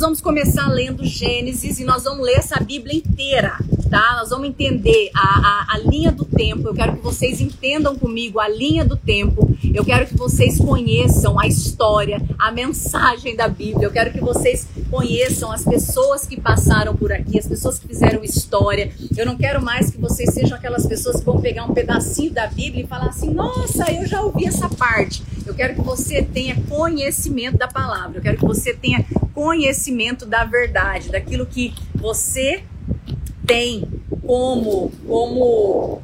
nós vamos começar lendo Gênesis e nós vamos ler essa Bíblia inteira, tá? Nós vamos entender a, a, a, linha do tempo. Eu quero que vocês entendam comigo a linha do tempo. Eu quero que vocês conheçam a história, a mensagem da Bíblia. Eu quero que vocês conheçam as pessoas que passaram por aqui, as pessoas que fizeram história. Eu não quero mais que vocês sejam aquelas pessoas que vão pegar um pedacinho da Bíblia e falar assim: nossa, eu já ouvi essa parte. Eu quero que você tenha conhecimento da palavra. Eu quero que você tenha conhecimento da verdade, daquilo que você tem como como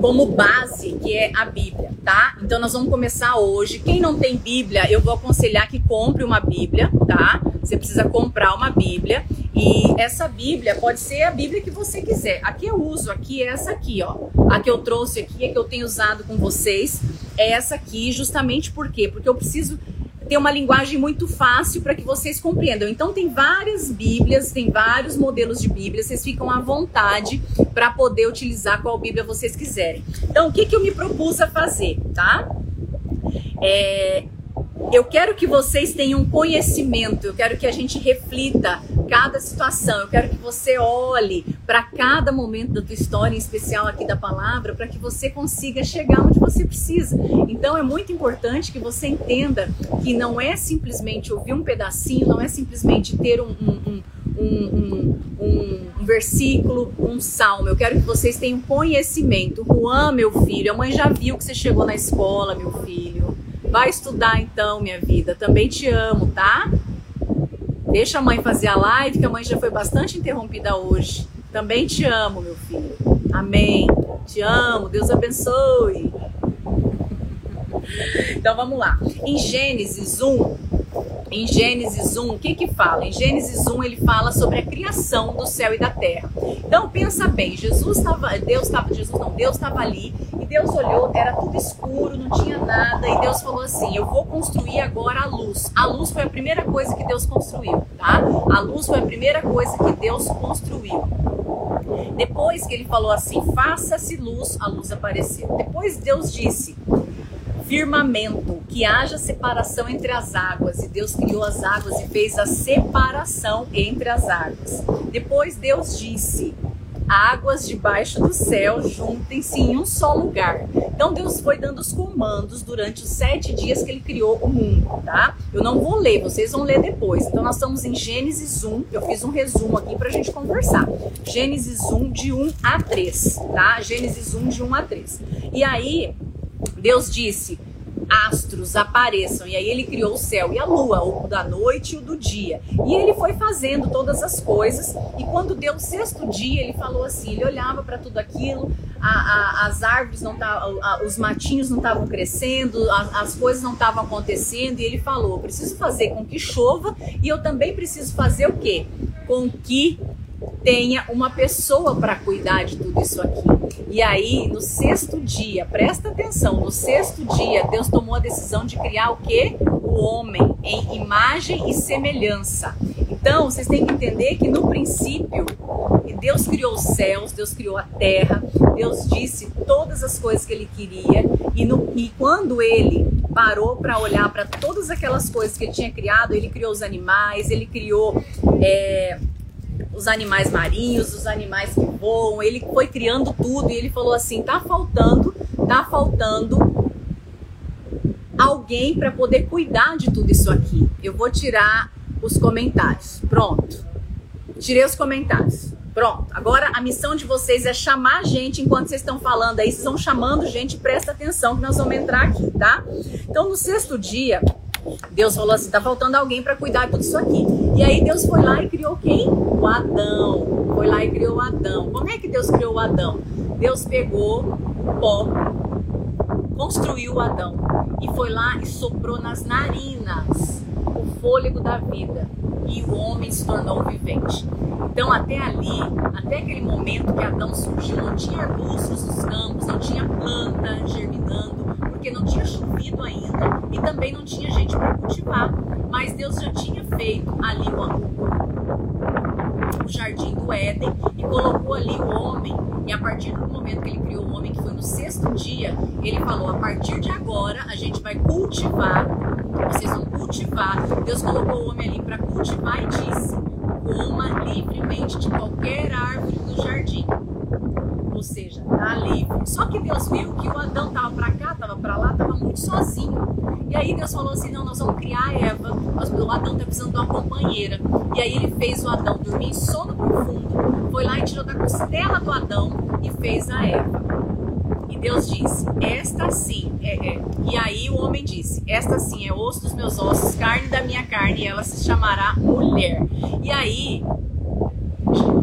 como base, que é a Bíblia, tá? Então nós vamos começar hoje. Quem não tem Bíblia, eu vou aconselhar que compre uma Bíblia, tá? Você precisa comprar uma Bíblia e essa Bíblia pode ser a Bíblia que você quiser. Aqui eu uso aqui é essa aqui, ó. A que eu trouxe aqui, a que eu tenho usado com vocês, é essa aqui, justamente por quê? Porque eu preciso ter uma linguagem muito fácil para que vocês compreendam. Então tem várias Bíblias, tem vários modelos de Bíblia, vocês ficam à vontade para poder utilizar qual Bíblia vocês quiserem. Então o que, que eu me propus a fazer, tá? É, eu quero que vocês tenham conhecimento, eu quero que a gente reflita cada situação, eu quero que você olhe para cada momento da tua história, em especial aqui da palavra, para que você consiga chegar onde você precisa. Então é muito importante que você entenda que não é simplesmente ouvir um pedacinho, não é simplesmente ter um, um, um, um versículo, um salmo. Eu quero que vocês tenham conhecimento. Juan, meu filho, a mãe já viu que você chegou na escola, meu filho. Vai estudar então, minha vida. Também te amo, tá? Deixa a mãe fazer a live, que a mãe já foi bastante interrompida hoje. Também te amo, meu filho. Amém. Te amo. Deus abençoe. Então vamos lá. Em Gênesis 1, em Gênesis 1, o que que fala? Em Gênesis 1 ele fala sobre a criação do céu e da terra. Então pensa bem, Jesus estava, Deus estava, Jesus não, Deus estava ali e Deus olhou, era tudo escuro, não tinha nada e Deus falou assim: "Eu vou construir agora a luz". A luz foi a primeira coisa que Deus construiu, tá? A luz foi a primeira coisa que Deus construiu. Depois que ele falou assim: "Faça-se luz", a luz apareceu. Depois Deus disse: firmamento, que haja separação entre as águas. E Deus criou as águas e fez a separação entre as águas. Depois Deus disse: águas debaixo do céu juntem-se em um só lugar. Então Deus foi dando os comandos durante os sete dias que ele criou o mundo, tá? Eu não vou ler, vocês vão ler depois. Então nós estamos em Gênesis 1, eu fiz um resumo aqui pra gente conversar. Gênesis 1 de 1 a 3, tá? Gênesis 1 de 1 a 3. E aí, Deus disse: astros apareçam. E aí ele criou o céu e a lua, o da noite e o do dia. E ele foi fazendo todas as coisas. E quando deu o sexto dia, ele falou assim: ele olhava para tudo aquilo, a, a, as árvores não tavam, os matinhos não estavam crescendo, a, as coisas não estavam acontecendo. E ele falou: preciso fazer com que chova e eu também preciso fazer o quê? Com que tenha uma pessoa para cuidar de tudo isso aqui. E aí, no sexto dia, presta atenção, no sexto dia, Deus tomou a decisão de criar o que? O homem em imagem e semelhança. Então, vocês têm que entender que no princípio, Deus criou os céus, Deus criou a terra, Deus disse todas as coisas que ele queria, e, no, e quando ele parou para olhar para todas aquelas coisas que ele tinha criado, ele criou os animais, ele criou. É, os animais marinhos, os animais que voam, ele foi criando tudo e ele falou assim: tá faltando, tá faltando alguém para poder cuidar de tudo isso aqui. Eu vou tirar os comentários. Pronto. Tirei os comentários. Pronto. Agora a missão de vocês é chamar gente enquanto vocês estão falando aí. Vocês vão chamando gente, presta atenção que nós vamos entrar aqui, tá? Então no sexto dia, Deus falou assim: tá faltando alguém para cuidar de tudo isso aqui. E aí Deus foi lá e criou quem? O Adão. Foi lá e criou o Adão. Como é que Deus criou o Adão? Deus pegou pó, construiu o Adão e foi lá e soprou nas narinas o fôlego da vida e o homem se tornou vivente. Então, até ali, até aquele momento que Adão surgiu, não tinha arbustos nos campos, não tinha planta germinando, porque não tinha chovido ainda e também não tinha gente para cultivar. Mas Deus já tinha feito ali o, o jardim do Éden e colocou ali o homem. E a partir do momento que ele criou o homem, que foi no sexto dia, ele falou: a partir de agora a gente vai cultivar Vocês vão cultivar. Deus colocou o homem ali para cultivar e disse: coma livremente de qualquer árvore do jardim. Tá. Só que Deus viu que o Adão tava para cá, tava para lá, tava muito sozinho. E aí Deus falou assim: não, nós vamos criar a Eva. o Adão tá precisando de uma companheira. E aí ele fez o Adão dormir em sono profundo. Foi lá e tirou da costela do Adão e fez a Eva. E Deus disse: Esta sim é, é. E aí o homem disse: Esta sim é osso dos meus ossos, carne da minha carne, e ela se chamará mulher. E aí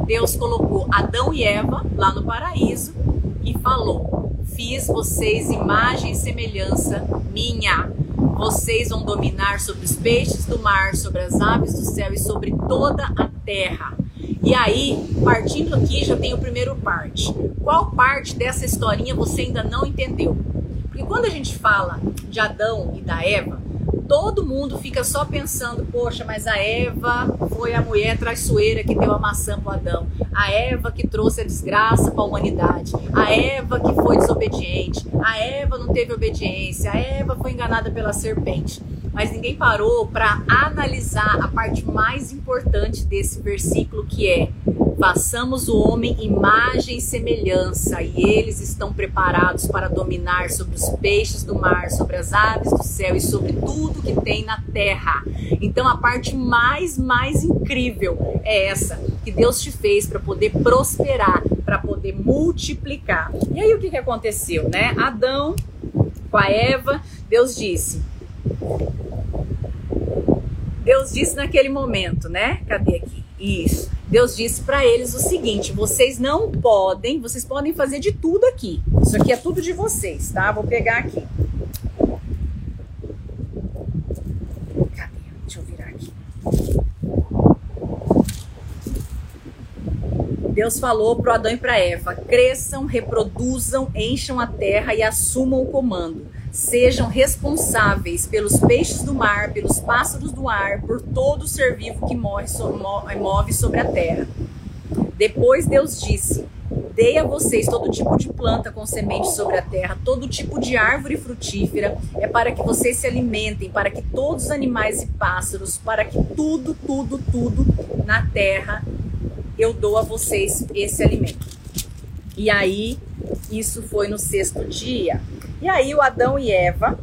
Deus colocou Adão e Eva lá no paraíso e falou: Fiz vocês imagem e semelhança minha. Vocês vão dominar sobre os peixes do mar, sobre as aves do céu e sobre toda a terra. E aí, partindo aqui, já tem o primeiro parte. Qual parte dessa historinha você ainda não entendeu? Porque quando a gente fala de Adão e da Eva, todo mundo fica só pensando, poxa, mas a Eva foi a mulher traiçoeira que deu a maçã para Adão. A Eva que trouxe a desgraça para a humanidade. A Eva que foi desobediente. A Eva não teve obediência. A Eva foi enganada pela serpente. Mas ninguém parou para analisar a parte mais importante desse versículo que é Façamos o homem imagem e semelhança, e eles estão preparados para dominar sobre os peixes do mar, sobre as aves do céu e sobre tudo que tem na terra. Então a parte mais, mais incrível é essa, que Deus te fez para poder prosperar, para poder multiplicar. E aí o que, que aconteceu, né? Adão com a Eva, Deus disse. Deus disse naquele momento, né? Cadê aqui? Isso. Deus disse para eles o seguinte: vocês não podem, vocês podem fazer de tudo aqui. Isso aqui é tudo de vocês, tá? Vou pegar aqui. Cadê? Deixa eu virar aqui. Deus falou para Adão e para Eva: cresçam, reproduzam, encham a terra e assumam o comando sejam responsáveis pelos peixes do mar, pelos pássaros do ar, por todo ser vivo que morre, move sobre a terra. Depois Deus disse: Dei a vocês todo tipo de planta com semente sobre a terra, todo tipo de árvore frutífera, é para que vocês se alimentem, para que todos os animais e pássaros, para que tudo, tudo, tudo na terra eu dou a vocês esse alimento. E aí, isso foi no sexto dia. E aí o Adão e Eva,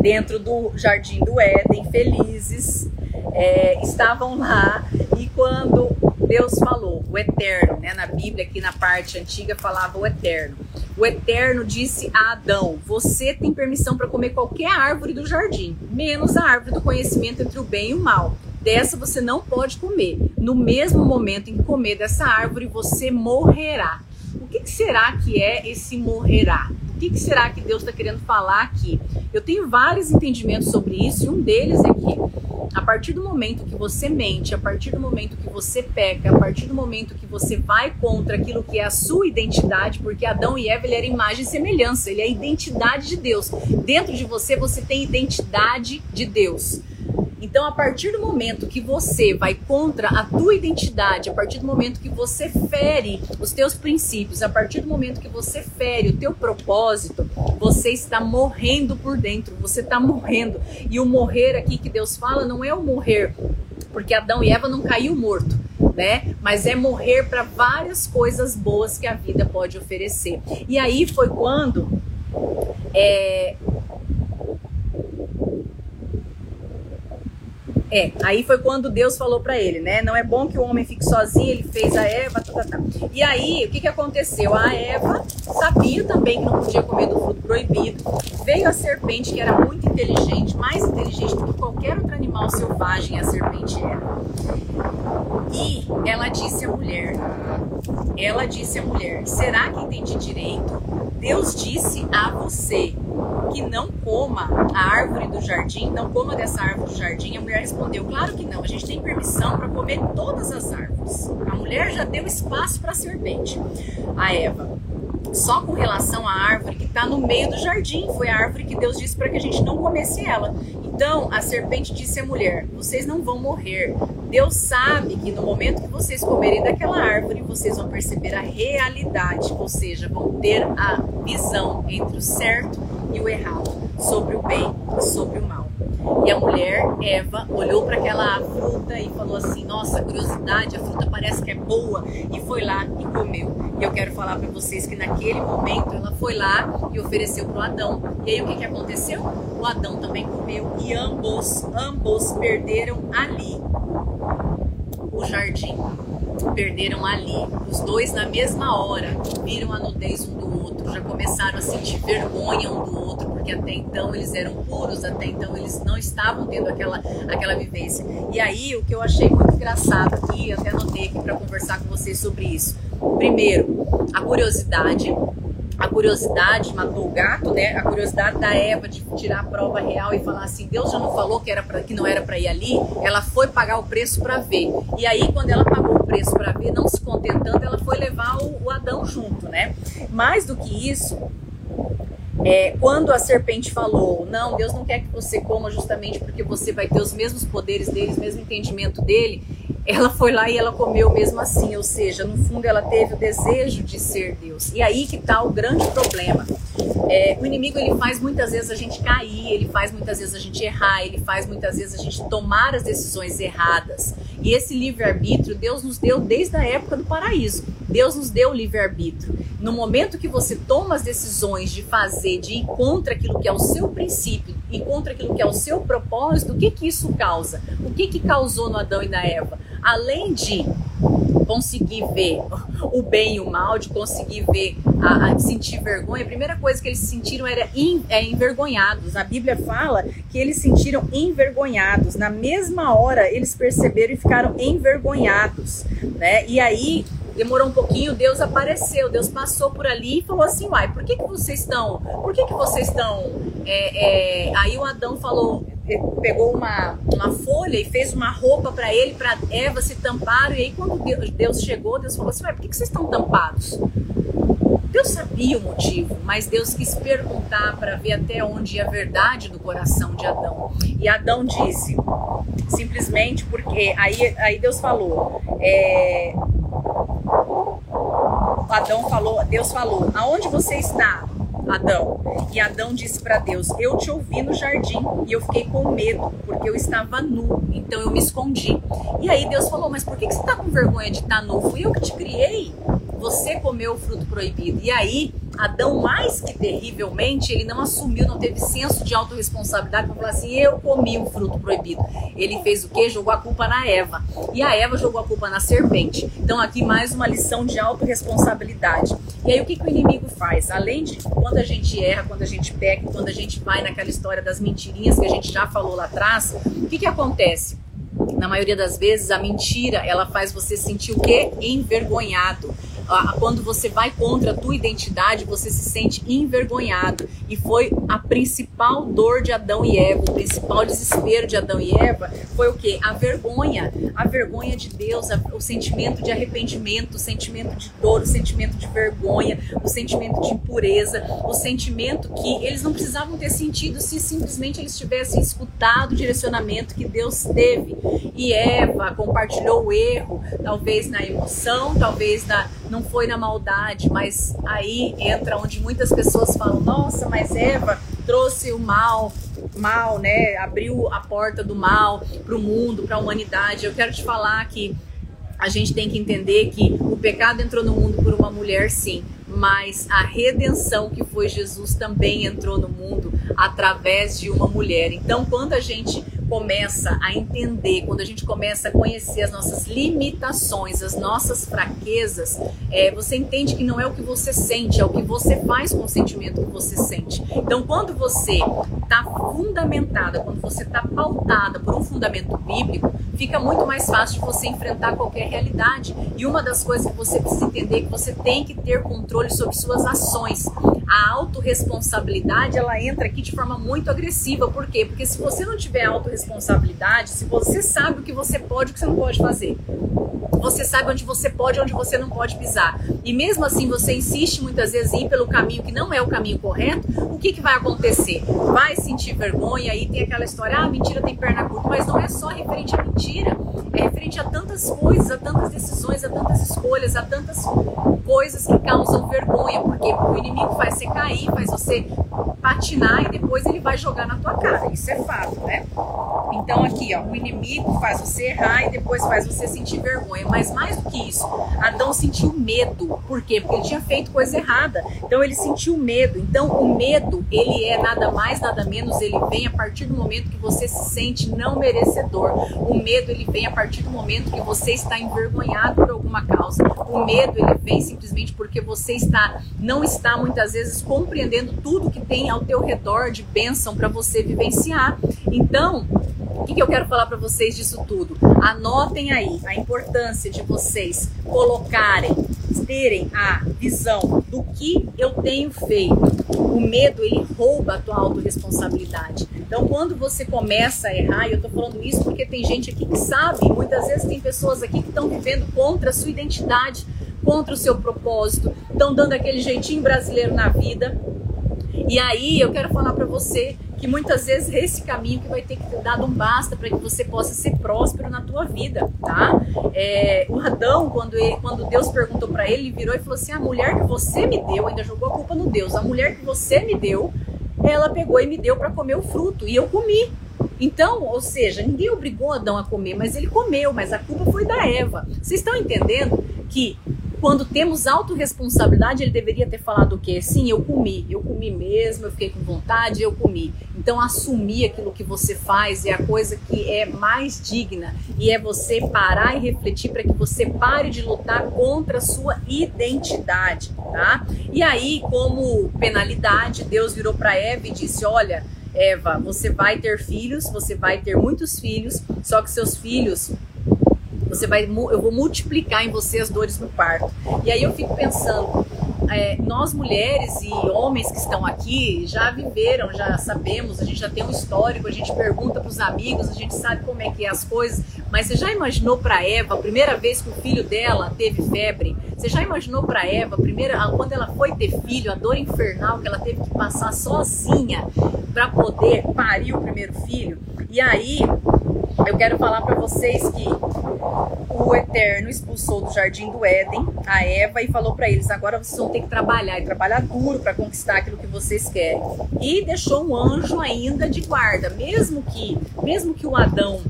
dentro do jardim do Éden, felizes, é, estavam lá e quando Deus falou, o Eterno, né? Na Bíblia, aqui na parte antiga, falava o Eterno. O Eterno disse a Adão: Você tem permissão para comer qualquer árvore do jardim, menos a árvore do conhecimento entre o bem e o mal. Dessa você não pode comer. No mesmo momento em que comer dessa árvore, você morrerá. O que será que é esse morrerá? O que, que será que Deus está querendo falar aqui? Eu tenho vários entendimentos sobre isso e um deles é que a partir do momento que você mente, a partir do momento que você peca, a partir do momento que você vai contra aquilo que é a sua identidade, porque Adão e Eva ele era imagem e semelhança, ele é a identidade de Deus. Dentro de você você tem identidade de Deus. Então, a partir do momento que você vai contra a tua identidade, a partir do momento que você fere os teus princípios, a partir do momento que você fere o teu propósito, você está morrendo por dentro, você está morrendo. E o morrer aqui que Deus fala não é o morrer porque Adão e Eva não caiu morto, né? Mas é morrer para várias coisas boas que a vida pode oferecer. E aí foi quando é, É, aí foi quando Deus falou para ele, né? Não é bom que o homem fique sozinho, ele fez a Eva, tá, tá, tá. E aí, o que que aconteceu? A Eva sabia também que não podia comer do fruto proibido. Veio a serpente, que era muito inteligente, mais inteligente do que qualquer outro animal selvagem, a serpente era. E ela disse à mulher, ela disse à mulher, será que entendi direito? Deus disse a você que não coma a árvore do jardim, não coma dessa árvore do jardim. A mulher respondeu: Claro que não, a gente tem permissão para comer todas as árvores. A mulher já deu espaço para a serpente. A Eva, só com relação à árvore que está no meio do jardim, foi a árvore que Deus disse para que a gente não comesse ela. Então a serpente disse à mulher: Vocês não vão morrer. Deus sabe que no momento que vocês comerem daquela árvore, vocês vão perceber a realidade, ou seja, vão ter a visão entre o certo e o errado, sobre o bem e sobre o mal. E a mulher, Eva, olhou para aquela fruta e falou assim: Nossa, curiosidade, a fruta parece que é boa. E foi lá e comeu. E eu quero falar para vocês que naquele momento ela foi lá e ofereceu para o Adão. E aí o que, que aconteceu? O Adão também comeu e ambos, ambos perderam ali o jardim. Perderam ali, os dois na mesma hora, viram a nudez um do já começaram a sentir vergonha um do outro, porque até então eles eram puros, até então eles não estavam tendo aquela, aquela vivência. E aí o que eu achei muito engraçado aqui, até anotei aqui para conversar com vocês sobre isso. Primeiro, a curiosidade, a curiosidade matou o gato, né? A curiosidade da Eva de tirar a prova real e falar assim, Deus já não falou que era pra, que não era para ir ali. Ela foi pagar o preço para ver. E aí quando ela pagou o preço para ver, não se contentando, ela foi levar o, o Adão junto, né? Mais do que isso, é, quando a serpente falou, não, Deus não quer que você coma justamente porque você vai ter os mesmos poderes dele, o mesmo entendimento dele, ela foi lá e ela comeu mesmo assim, ou seja, no fundo ela teve o desejo de ser Deus. E aí que está o grande problema. É, o inimigo ele faz muitas vezes a gente cair, ele faz muitas vezes a gente errar, ele faz muitas vezes a gente tomar as decisões erradas. E esse livre-arbítrio Deus nos deu desde a época do paraíso. Deus nos deu o livre-arbítrio. No momento que você toma as decisões de fazer, de ir contra aquilo que é o seu princípio e contra aquilo que é o seu propósito, o que que isso causa? O que que causou no Adão e na Eva? além de conseguir ver o bem e o mal, de conseguir ver, a, a sentir vergonha, a primeira coisa que eles sentiram era in, é, envergonhados. A Bíblia fala que eles sentiram envergonhados. Na mesma hora, eles perceberam e ficaram envergonhados. Né? E aí, demorou um pouquinho, Deus apareceu, Deus passou por ali e falou assim, uai, por que, que vocês estão, por que, que vocês estão, é, é... aí o Adão falou, pegou uma, uma e fez uma roupa para ele, para Eva se tampar. E aí, quando Deus chegou, Deus falou assim: Ué, por que, que vocês estão tampados? Deus sabia o motivo, mas Deus quis perguntar para ver até onde ia a verdade do coração de Adão. E Adão disse, simplesmente porque aí, aí Deus falou, é, Adão falou, Deus falou, aonde você está? Adão. E Adão disse para Deus: Eu te ouvi no jardim e eu fiquei com medo, porque eu estava nu, então eu me escondi. E aí Deus falou: Mas por que, você está com vergonha de estar nu? Fui eu que te criei. Você comeu o fruto proibido. E aí Adão, mais que terrivelmente, ele não assumiu, não teve senso de autorresponsabilidade para falar assim: eu comi o fruto proibido. Ele fez o quê? Jogou a culpa na Eva. E a Eva jogou a culpa na serpente. Então, aqui mais uma lição de autorresponsabilidade. E aí, o que, que o inimigo faz? Além de quando a gente erra, quando a gente peca, quando a gente vai naquela história das mentirinhas que a gente já falou lá atrás, o que, que acontece? Na maioria das vezes, a mentira ela faz você sentir o quê? Envergonhado quando você vai contra a tua identidade, você se sente envergonhado. E foi a principal dor de Adão e Eva, o principal desespero de Adão e Eva foi o que? A vergonha, a vergonha de Deus, o sentimento de arrependimento, o sentimento de dor, o sentimento de vergonha, o sentimento de impureza, o sentimento que eles não precisavam ter sentido se simplesmente eles tivessem escutado o direcionamento que Deus teve. E Eva compartilhou o erro, talvez na emoção, talvez na, não foi na maldade, mas aí entra onde muitas pessoas falam: nossa, mas Eva trouxe o mal, mal, né? Abriu a porta do mal para o mundo, para a humanidade. Eu quero te falar que a gente tem que entender que o pecado entrou no mundo por uma mulher, sim, mas a redenção que foi Jesus também entrou no mundo através de uma mulher. Então, quando a gente começa a entender, quando a gente começa a conhecer as nossas limitações, as nossas fraquezas, é, você entende que não é o que você sente, é o que você faz com o sentimento que você sente. Então, quando você está fundamentada, quando você está pautada por um fundamento bíblico, fica muito mais fácil de você enfrentar qualquer realidade. E uma das coisas que você precisa entender é que você tem que ter controle sobre suas ações. A autorresponsabilidade, ela entra aqui de forma muito agressiva. Por quê? Porque se você não tiver autorresponsabilidade, se você sabe o que você pode e o que você não pode fazer, você sabe onde você pode e onde você não pode pisar. E mesmo assim você insiste muitas vezes em ir pelo caminho que não é o caminho correto, o que, que vai acontecer? Vai sentir vergonha, aí tem aquela história, ah, mentira tem perna curta, mas não é só referente à mentira, é referente a tantas coisas, há tantas decisões, há tantas escolhas, há tantas coisas que causam vergonha, porque o inimigo faz você cair, faz você patinar e depois ele vai jogar na tua cara. Isso é fato, né? Então aqui, ó, o inimigo faz você errar e depois faz você sentir vergonha. Mas mais do que isso, Adão sentiu medo. Por quê? Porque ele tinha feito coisa errada. Então ele sentiu medo. Então o medo, ele é nada mais, nada menos, ele vem a partir do momento que você se sente não merecedor. O medo, ele vem a partir do momento que você está envergonhado por alguma causa. O medo, ele vem simplesmente porque você está não está muitas vezes compreendendo tudo que tem ao teu redor de bênção para você vivenciar. Então, o que, que eu quero falar para vocês disso tudo? Anotem aí a importância de vocês colocarem, terem a visão do que eu tenho feito. O medo, ele rouba a tua autorresponsabilidade. Então, quando você começa a errar, e eu tô falando isso porque tem gente aqui que sabe, muitas vezes tem pessoas aqui que estão vivendo contra a sua identidade, contra o seu propósito, estão dando aquele jeitinho brasileiro na vida. E aí, eu quero falar para você que muitas vezes é esse caminho que vai ter que ter dado um basta para que você possa ser próspero na tua vida, tá? É, o Adão, quando, ele, quando Deus perguntou para ele, ele virou e falou assim: a mulher que você me deu, ainda jogou a culpa no Deus, a mulher que você me deu, ela pegou e me deu para comer o fruto e eu comi. Então, ou seja, ninguém obrigou Adão a comer, mas ele comeu, mas a culpa foi da Eva. Vocês estão entendendo que quando temos autorresponsabilidade, ele deveria ter falado o quê? Sim, eu comi, eu comi mesmo, eu fiquei com vontade, eu comi. Então, assumir aquilo que você faz é a coisa que é mais digna e é você parar e refletir para que você pare de lutar contra a sua identidade, tá? E aí, como penalidade, Deus virou para Eva e disse: Olha, Eva, você vai ter filhos, você vai ter muitos filhos, só que seus filhos você vai, eu vou multiplicar em você as dores no parto. E aí eu fico pensando, é, nós mulheres e homens que estão aqui já viveram, já sabemos, a gente já tem um histórico, a gente pergunta para os amigos, a gente sabe como é que é as coisas. Mas você já imaginou para Eva a primeira vez que o filho dela teve febre? Você já imaginou para Eva a primeira, quando ela foi ter filho, a dor infernal que ela teve que passar sozinha para poder parir o primeiro filho? E aí eu quero falar para vocês que o Eterno expulsou do jardim do Éden a Eva e falou para eles: agora vocês vão ter que trabalhar e trabalhar duro para conquistar aquilo que vocês querem. E deixou um anjo ainda de guarda, mesmo que, mesmo que o Adão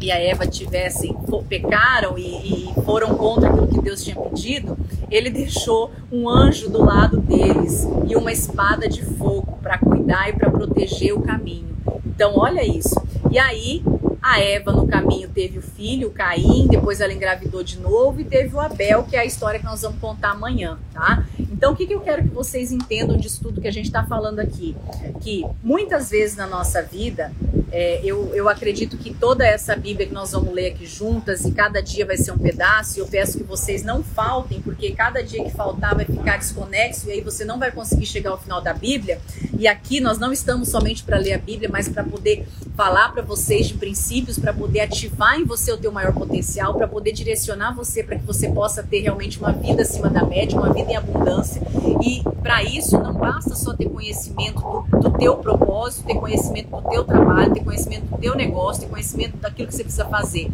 e a Eva tivessem pecaram e, e, foram contra aquilo que Deus tinha pedido, ele deixou um anjo do lado deles e uma espada de fogo para cuidar e para proteger o caminho. Então, olha isso. E aí, a Eva no caminho teve o filho, o Caim, depois ela engravidou de novo e teve o Abel, que é a história que nós vamos contar amanhã, tá? Então, o que, que eu quero que vocês entendam disso tudo que a gente está falando aqui? Que muitas vezes na nossa vida, é, eu, eu acredito que toda essa Bíblia que nós vamos ler aqui juntas e cada dia vai ser um pedaço, e eu peço que vocês não faltem, porque cada dia que faltar vai ficar desconexo e aí você não vai conseguir chegar ao final da Bíblia. E aqui nós não estamos somente para ler a Bíblia, mas para poder falar para vocês de princípios, para poder ativar em você o teu maior potencial, para poder direcionar você para que você possa ter realmente uma vida acima da média, uma vida em abundância. E para isso não basta só ter conhecimento do, do teu propósito, ter conhecimento do teu trabalho, ter conhecimento do teu negócio, ter conhecimento daquilo que você precisa fazer.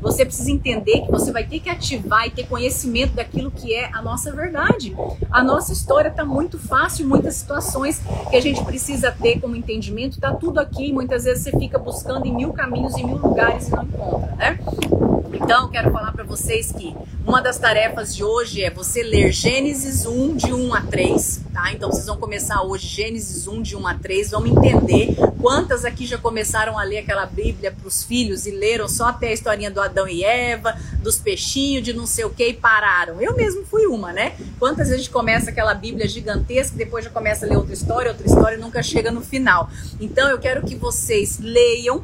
Você precisa entender que você vai ter que ativar e ter conhecimento daquilo que é a nossa verdade. A nossa história está muito fácil, muitas situações que a gente precisa ter como entendimento, está tudo aqui. Muitas vezes você fica buscando em mil caminhos, em mil lugares e não encontra, né? Então, quero falar para vocês que uma das tarefas de hoje é você ler Gênesis 1, de 1 a 3, tá? Então, vocês vão começar hoje Gênesis 1, de 1 a 3, vamos entender quantas aqui já começaram a ler aquela Bíblia para os filhos e leram só até a historinha do Adão e Eva, dos peixinhos, de não sei o que e pararam. Eu mesmo fui uma, né? Quantas vezes a gente começa aquela Bíblia gigantesca, depois já começa a ler outra história, outra história e nunca chega no final. Então, eu quero que vocês leiam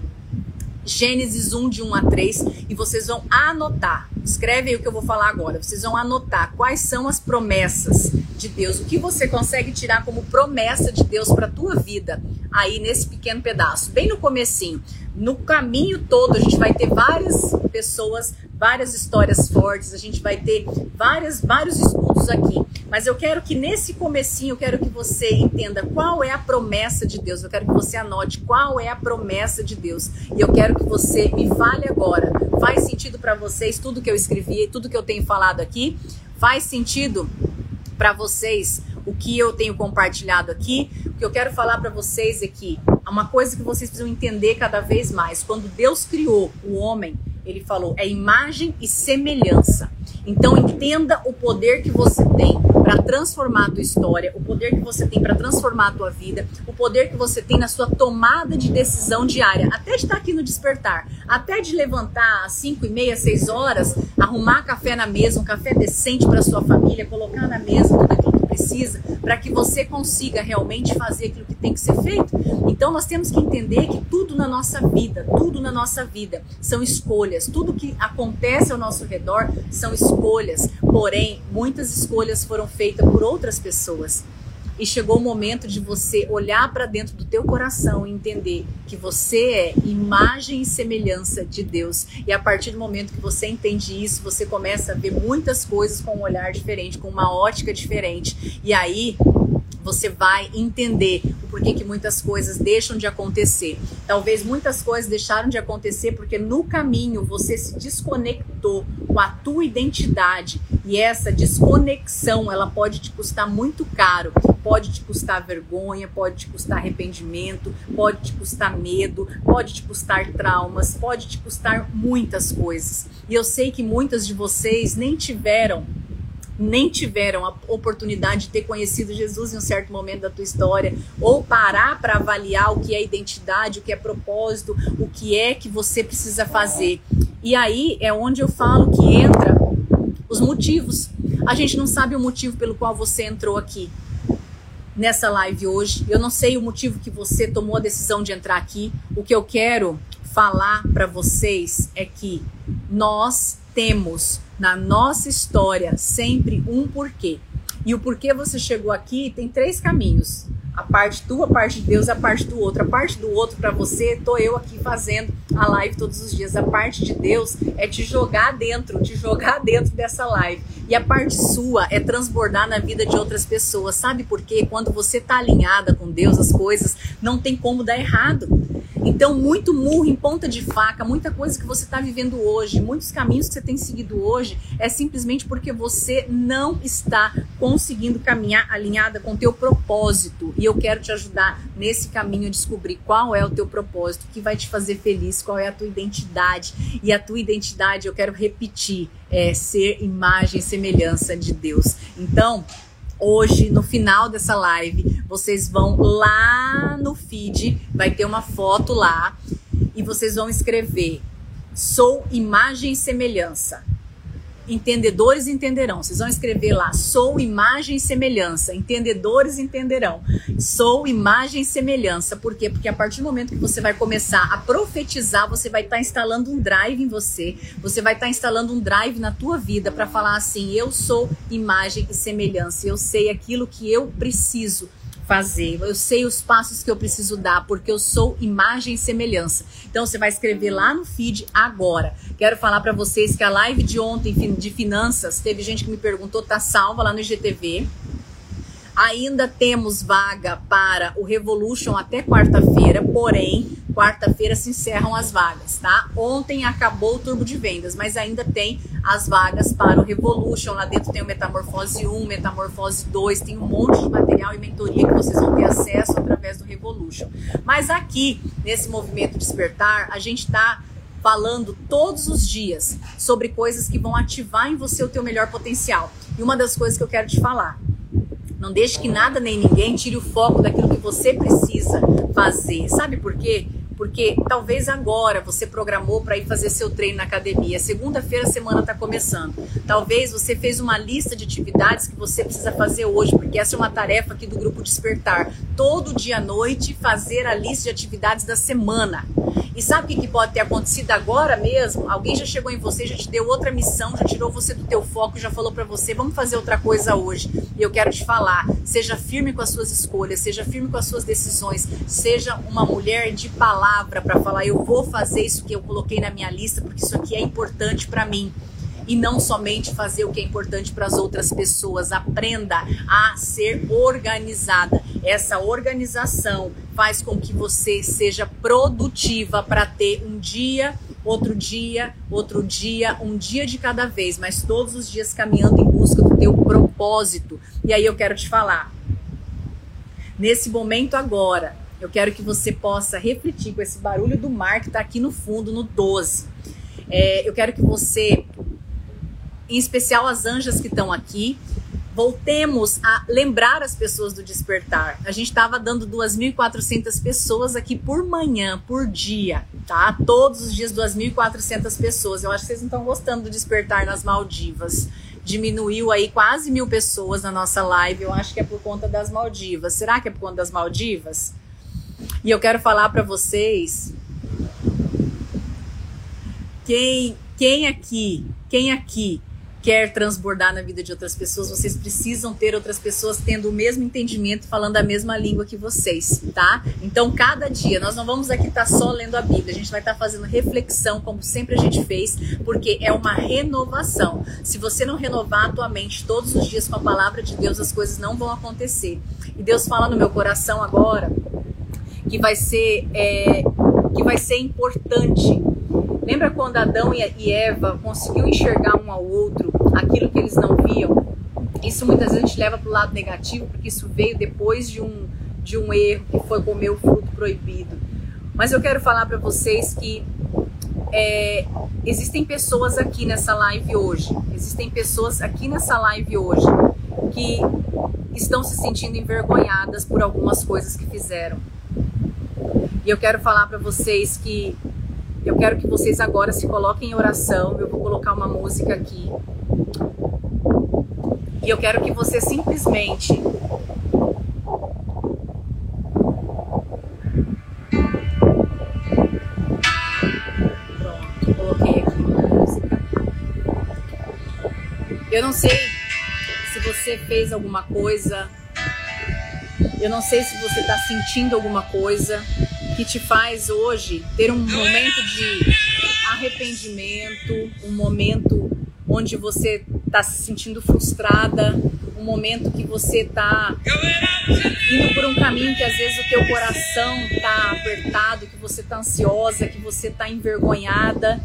Gênesis 1, de 1 a 3, e vocês vão anotar. Escreve aí o que eu vou falar agora. Vocês vão anotar quais são as promessas de Deus, o que você consegue tirar como promessa de Deus para a tua vida aí nesse pequeno pedaço, bem no comecinho. No caminho todo a gente vai ter várias pessoas, várias histórias fortes, a gente vai ter várias, vários estudos aqui. Mas eu quero que nesse comecinho, eu quero que você entenda qual é a promessa de Deus. Eu quero que você anote qual é a promessa de Deus. E eu quero que você me fale agora. Faz sentido para vocês tudo que eu escrevi, tudo que eu tenho falado aqui? Faz sentido para vocês o que eu tenho compartilhado aqui? O que eu quero falar para vocês é que uma coisa que vocês precisam entender cada vez mais, quando Deus criou o homem, ele falou, é imagem e semelhança. Então entenda o poder que você tem para transformar a tua história, o poder que você tem para transformar a tua vida, o poder que você tem na sua tomada de decisão diária, até de estar aqui no despertar, até de levantar às 5 e meia, 6 horas, arrumar café na mesa, um café decente para sua família, colocar na mesa tudo aquilo que precisa para que você consiga realmente fazer aquilo que tem que ser feito. Então nós temos que entender que tudo na nossa vida, tudo na nossa vida são escolhas, tudo que acontece ao nosso redor são escolhas. Porém, muitas escolhas foram feitas por outras pessoas. E chegou o momento de você olhar para dentro do teu coração e entender que você é imagem e semelhança de Deus. E a partir do momento que você entende isso, você começa a ver muitas coisas com um olhar diferente, com uma ótica diferente. E aí você vai entender o porquê que muitas coisas deixam de acontecer. Talvez muitas coisas deixaram de acontecer porque no caminho você se desconectou com a tua identidade e essa desconexão, ela pode te custar muito caro. Pode te custar vergonha, pode te custar arrependimento, pode te custar medo, pode te custar traumas, pode te custar muitas coisas. E eu sei que muitas de vocês nem tiveram nem tiveram a oportunidade de ter conhecido Jesus em um certo momento da tua história, ou parar para avaliar o que é identidade, o que é propósito, o que é que você precisa fazer. E aí é onde eu falo que entra os motivos. A gente não sabe o motivo pelo qual você entrou aqui nessa live hoje. Eu não sei o motivo que você tomou a decisão de entrar aqui. O que eu quero falar para vocês é que nós temos na nossa história sempre um porquê. E o porquê você chegou aqui tem três caminhos. A parte tua, a parte de Deus, a parte do outro. A parte do outro para você, tô eu aqui fazendo a live todos os dias. A parte de Deus é te jogar dentro, te jogar dentro dessa live. E a parte sua é transbordar na vida de outras pessoas. Sabe por quê? Quando você tá alinhada com Deus, as coisas não tem como dar errado. Então, muito murro em ponta de faca, muita coisa que você está vivendo hoje, muitos caminhos que você tem seguido hoje, é simplesmente porque você não está conseguindo caminhar alinhada com o teu propósito. E eu quero te ajudar nesse caminho a descobrir qual é o teu propósito, que vai te fazer feliz, qual é a tua identidade. E a tua identidade, eu quero repetir, é ser imagem e semelhança de Deus. Então, hoje, no final dessa live, vocês vão lá no feed, vai ter uma foto lá, e vocês vão escrever: Sou imagem e semelhança. Entendedores entenderão. Vocês vão escrever lá: sou imagem e semelhança. Entendedores entenderão. Sou imagem e semelhança. Por quê? Porque a partir do momento que você vai começar a profetizar, você vai estar tá instalando um drive em você. Você vai estar tá instalando um drive na tua vida para falar assim: eu sou imagem e semelhança. Eu sei aquilo que eu preciso fazer. Eu sei os passos que eu preciso dar, porque eu sou imagem e semelhança. Então você vai escrever lá no feed agora. Quero falar para vocês que a live de ontem de finanças, teve gente que me perguntou, tá salva lá no IGTV. Ainda temos vaga para o Revolution até quarta-feira, porém, quarta-feira se encerram as vagas, tá? Ontem acabou o turbo de vendas, mas ainda tem as vagas para o Revolution. Lá dentro tem o Metamorfose 1, Metamorfose 2, tem um monte de material e mentoria que vocês vão ter acesso através do Revolution. Mas aqui, nesse movimento Despertar, a gente está falando todos os dias sobre coisas que vão ativar em você o teu melhor potencial. E uma das coisas que eu quero te falar, não deixe que nada nem ninguém tire o foco daquilo que você precisa fazer. Sabe por quê? Porque talvez agora você programou para ir fazer seu treino na academia. Segunda-feira a semana está começando. Talvez você fez uma lista de atividades que você precisa fazer hoje, porque essa é uma tarefa aqui do grupo Despertar. Todo dia à noite fazer a lista de atividades da semana. E sabe o que pode ter acontecido agora mesmo? Alguém já chegou em você, já te deu outra missão, já tirou você do teu foco, já falou para você, vamos fazer outra coisa hoje. E eu quero te falar, seja firme com as suas escolhas, seja firme com as suas decisões, seja uma mulher de palavra para falar, eu vou fazer isso que eu coloquei na minha lista, porque isso aqui é importante para mim e não somente fazer o que é importante para as outras pessoas. Aprenda a ser organizada. Essa organização faz com que você seja produtiva para ter um dia, outro dia, outro dia, um dia de cada vez, mas todos os dias caminhando em busca do teu propósito. E aí eu quero te falar, nesse momento agora, eu quero que você possa refletir com esse barulho do mar que está aqui no fundo, no 12. É, eu quero que você em especial as anjas que estão aqui, voltemos a lembrar as pessoas do despertar. A gente estava dando 2.400 pessoas aqui por manhã, por dia, tá? Todos os dias 2.400 pessoas. Eu acho que vocês não estão gostando do despertar nas Maldivas. Diminuiu aí quase mil pessoas na nossa live. Eu acho que é por conta das Maldivas. Será que é por conta das Maldivas? E eu quero falar para vocês quem quem aqui, quem aqui quer transbordar na vida de outras pessoas, vocês precisam ter outras pessoas tendo o mesmo entendimento, falando a mesma língua que vocês, tá? Então, cada dia, nós não vamos aqui estar tá só lendo a Bíblia, a gente vai estar tá fazendo reflexão, como sempre a gente fez, porque é uma renovação. Se você não renovar a tua mente todos os dias com a palavra de Deus, as coisas não vão acontecer. E Deus fala no meu coração agora que vai ser, é, que vai ser importante Lembra quando Adão e Eva conseguiam enxergar um ao outro aquilo que eles não viam? Isso muitas vezes a gente leva para o lado negativo, porque isso veio depois de um, de um erro que foi comer o fruto proibido. Mas eu quero falar para vocês que é, existem pessoas aqui nessa live hoje, existem pessoas aqui nessa live hoje que estão se sentindo envergonhadas por algumas coisas que fizeram. E eu quero falar para vocês que eu quero que vocês agora se coloquem em oração. Eu vou colocar uma música aqui. E eu quero que você simplesmente Pronto, coloquei aqui uma música. Eu não sei se você fez alguma coisa. Eu não sei se você está sentindo alguma coisa que te faz hoje ter um momento de arrependimento, um momento onde você está se sentindo frustrada, um momento que você está indo por um caminho que às vezes o teu coração está apertado, que você está ansiosa, que você está envergonhada.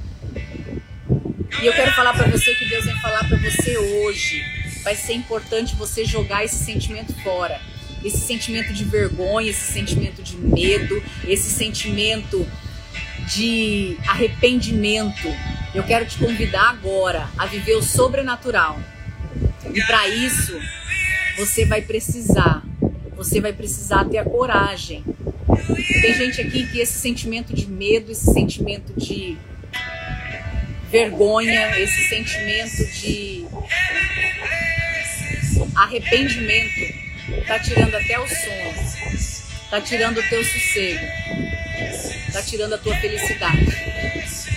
E eu quero falar para você que Deus vem falar para você hoje. Vai ser importante você jogar esse sentimento fora esse sentimento de vergonha, esse sentimento de medo, esse sentimento de arrependimento. Eu quero te convidar agora a viver o sobrenatural. E para isso, você vai precisar, você vai precisar ter a coragem. Tem gente aqui que esse sentimento de medo, esse sentimento de vergonha, esse sentimento de arrependimento Tá tirando até o sono. Tá tirando o teu sossego. Tá tirando a tua felicidade.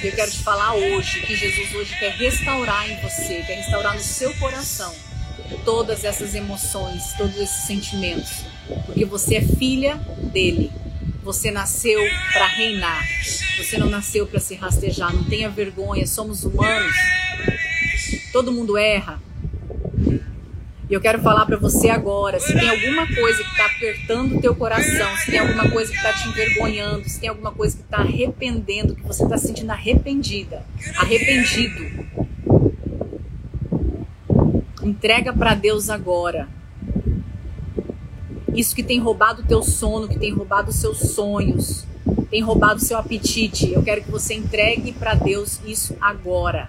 Eu quero te falar hoje que Jesus hoje quer restaurar em você, quer restaurar no seu coração todas essas emoções, todos esses sentimentos, porque você é filha dele. Você nasceu para reinar. Você não nasceu para se rastejar. Não tenha vergonha. Somos humanos. Todo mundo erra. E eu quero falar para você agora, se tem alguma coisa que está apertando o teu coração, se tem alguma coisa que está te envergonhando, se tem alguma coisa que está arrependendo, que você está se sentindo arrependida, arrependido, entrega para Deus agora. Isso que tem roubado o teu sono, que tem roubado os seus sonhos, tem roubado o seu apetite, eu quero que você entregue para Deus isso agora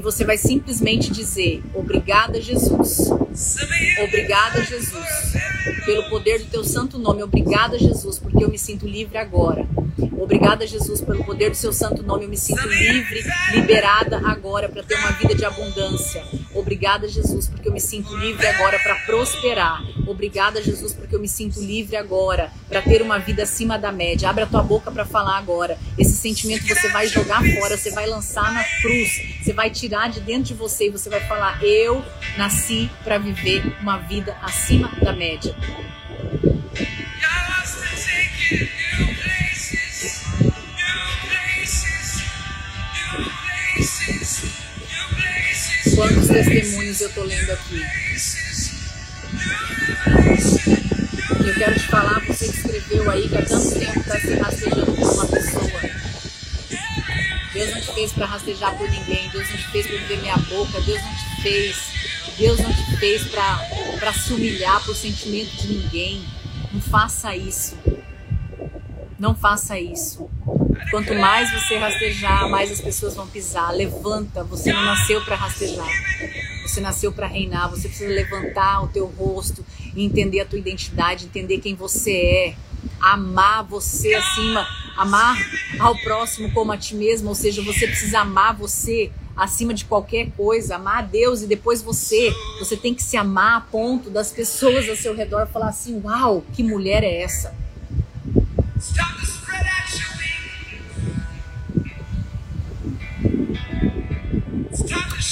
você vai simplesmente dizer: Obrigada, Jesus. Obrigada, Jesus. Pelo poder do teu santo nome. Obrigada, Jesus, porque eu me sinto livre agora. Obrigada, Jesus, pelo poder do seu santo nome. Eu me sinto livre, liberada agora para ter uma vida de abundância. Obrigada, Jesus, porque eu me sinto livre agora para prosperar. Obrigada, Jesus, porque eu me sinto livre agora para ter uma vida acima da média. Abra a tua boca para falar agora. Esse sentimento você vai jogar fora, você vai lançar na cruz, você vai tirar de dentro de você e você vai falar: Eu nasci para viver uma vida acima da média. Quantos testemunhos eu tô lendo aqui? Eu quero te falar, você que escreveu aí que há tanto tempo está se rastejando por uma pessoa. Deus não te fez para rastejar por ninguém, Deus não te fez para viver minha boca, Deus não te fez, Deus não te fez para se humilhar por sentimento de ninguém. Não faça isso. Não faça isso. Quanto mais você rastejar, mais as pessoas vão pisar. Levanta, você não nasceu para rastejar. Você nasceu para reinar. Você precisa levantar o teu rosto e entender a tua identidade, entender quem você é, amar você acima, amar ao próximo como a ti mesmo, ou seja, você precisa amar você acima de qualquer coisa, amar a Deus e depois você, você tem que se amar a ponto das pessoas ao seu redor falar assim: "Uau, que mulher é essa?"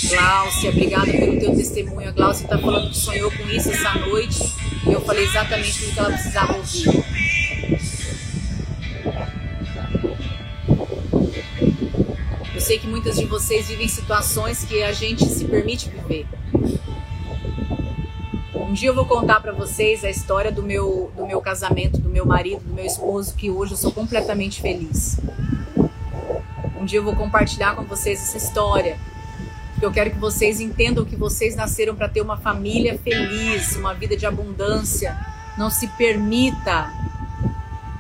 Gláucia, obrigada pelo teu testemunho. A Gláucia está falando que sonhou com isso essa noite e eu falei exatamente o que ela precisava ouvir. Sei que muitas de vocês vivem situações que a gente se permite viver. Um dia eu vou contar para vocês a história do meu, do meu casamento, do meu marido, do meu esposo, que hoje eu sou completamente feliz. Um dia eu vou compartilhar com vocês essa história eu quero que vocês entendam que vocês nasceram para ter uma família feliz, uma vida de abundância. Não se permita,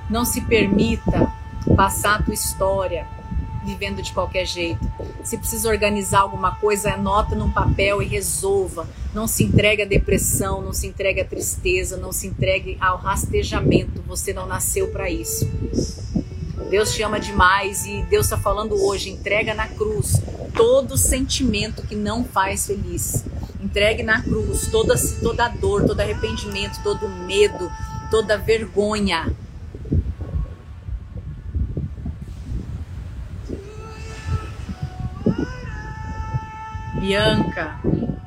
não se permita passar a tua história vivendo de qualquer jeito. Se precisa organizar alguma coisa, anota num papel e resolva. Não se entregue à depressão, não se entregue à tristeza, não se entregue ao rastejamento. Você não nasceu para isso. Deus te ama demais e Deus está falando hoje: entrega na cruz todo sentimento que não faz feliz. Entregue na cruz toda, toda dor, todo arrependimento, todo medo, toda vergonha. Bianca,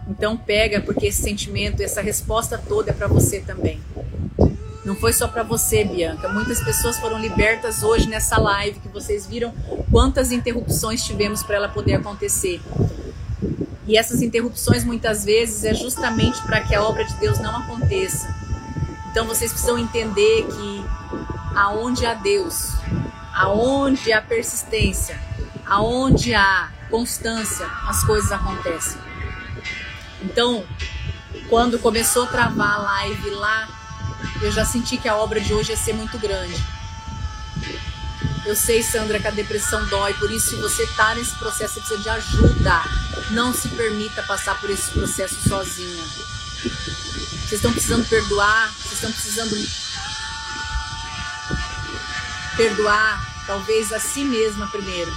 então pega porque esse sentimento, essa resposta toda é para você também. Não foi só para você, Bianca. Muitas pessoas foram libertas hoje nessa live que vocês viram quantas interrupções tivemos para ela poder acontecer. E essas interrupções muitas vezes é justamente para que a obra de Deus não aconteça. Então vocês precisam entender que aonde há Deus, aonde há persistência, aonde há constância, as coisas acontecem. Então, quando começou a travar a live lá eu já senti que a obra de hoje ia ser muito grande. Eu sei, Sandra, que a depressão dói, por isso, se você está nesse processo, você precisa de ajuda. Não se permita passar por esse processo sozinha. Vocês estão precisando perdoar, vocês estão precisando perdoar, talvez a si mesma primeiro.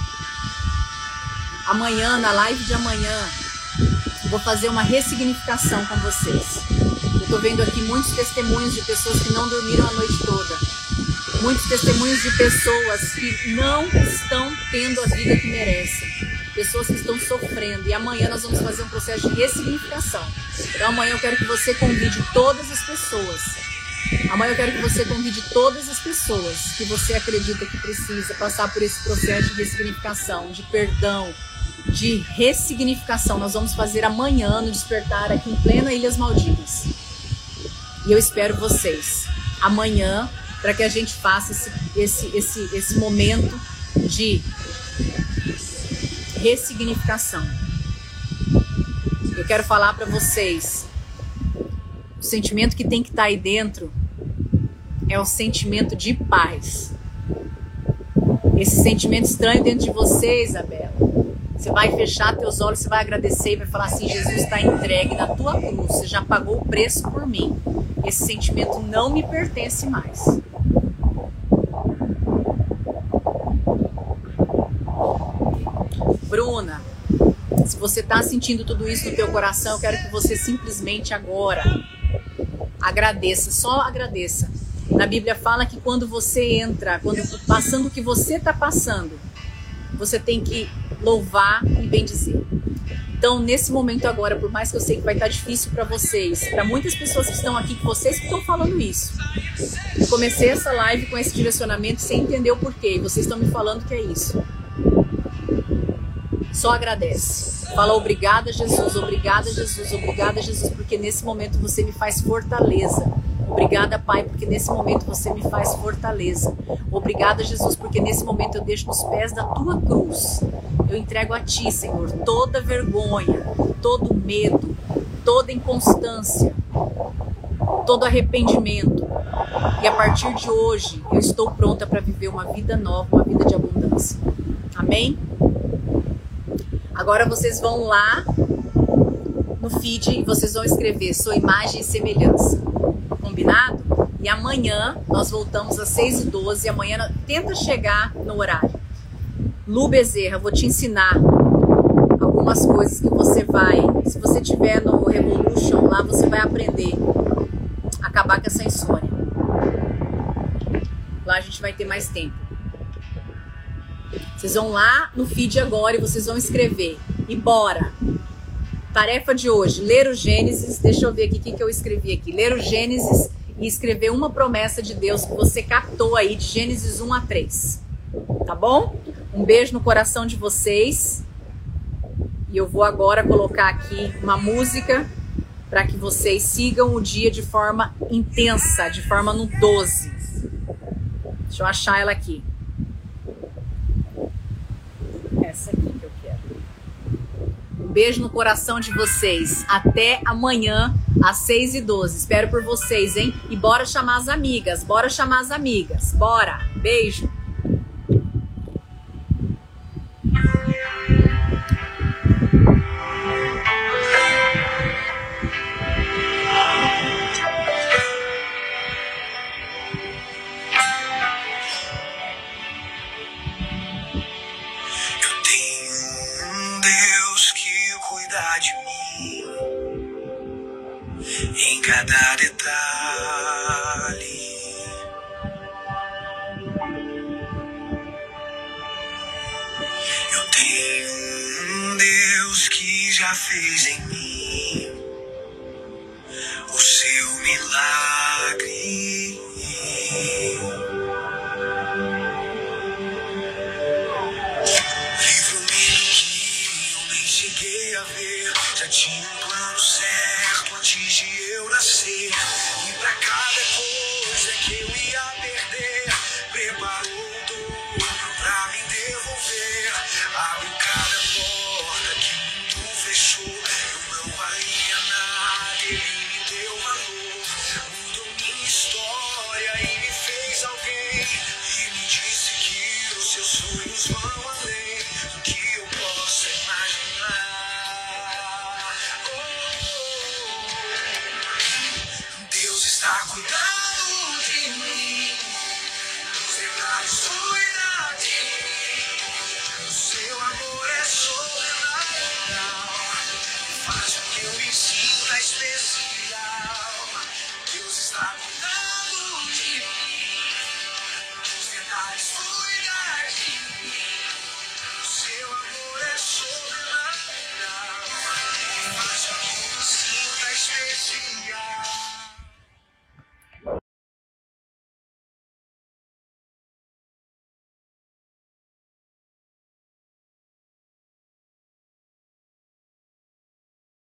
Amanhã, na live de amanhã, vou fazer uma ressignificação com vocês. Estou vendo aqui muitos testemunhos de pessoas que não dormiram a noite toda. Muitos testemunhos de pessoas que não estão tendo a vida que merecem. Pessoas que estão sofrendo. E amanhã nós vamos fazer um processo de ressignificação. Então amanhã eu quero que você convide todas as pessoas. Amanhã eu quero que você convide todas as pessoas que você acredita que precisa passar por esse processo de ressignificação, de perdão, de ressignificação. Nós vamos fazer amanhã no despertar aqui em plena Ilhas Maldivas. E eu espero vocês amanhã para que a gente faça esse, esse, esse, esse momento de ressignificação. Eu quero falar para vocês: o sentimento que tem que estar tá aí dentro é o sentimento de paz. Esse sentimento estranho dentro de você, Isabela. Você vai fechar teus olhos, você vai agradecer e vai falar assim: Jesus está entregue na tua cruz, você já pagou o preço por mim. Esse sentimento não me pertence mais. Bruna, se você está sentindo tudo isso no teu coração, eu quero que você simplesmente agora agradeça, só agradeça. Na Bíblia fala que quando você entra, quando passando o que você está passando, você tem que louvar e bendizer. Então, nesse momento agora, por mais que eu sei que vai estar difícil para vocês, para muitas pessoas que estão aqui, que vocês que estão falando isso. Eu comecei essa live com esse direcionamento sem entender o porquê. E vocês estão me falando que é isso. Só agradece. Fala obrigada, Jesus, obrigada, Jesus, obrigada, Jesus, porque nesse momento você me faz fortaleza. Obrigada, Pai, porque nesse momento você me faz fortaleza. Obrigada, Jesus, porque nesse momento eu deixo nos pés da tua cruz. Eu entrego a ti, Senhor, toda vergonha, todo medo, toda inconstância, todo arrependimento. E a partir de hoje, eu estou pronta para viver uma vida nova, uma vida de abundância. Amém? Agora vocês vão lá no feed e vocês vão escrever sua imagem e semelhança combinado? E amanhã nós voltamos às 6h12. Amanhã tenta chegar no horário. Lu Bezerra, vou te ensinar algumas coisas que você vai. Se você tiver no Revolution lá, você vai aprender a acabar com essa insônia. Lá a gente vai ter mais tempo. Vocês vão lá no feed agora e vocês vão escrever. E bora! Tarefa de hoje: ler o Gênesis. Deixa eu ver aqui o que, que eu escrevi aqui. Ler o Gênesis e escrever uma promessa de Deus que você captou aí de Gênesis 1 a 3. Tá bom? Um beijo no coração de vocês. E eu vou agora colocar aqui uma música para que vocês sigam o dia de forma intensa, de forma no 12. Deixa eu achar ela aqui. Essa aqui beijo no coração de vocês. Até amanhã, às 6 e 12 Espero por vocês, hein? E bora chamar as amigas. Bora chamar as amigas. Bora. Beijo.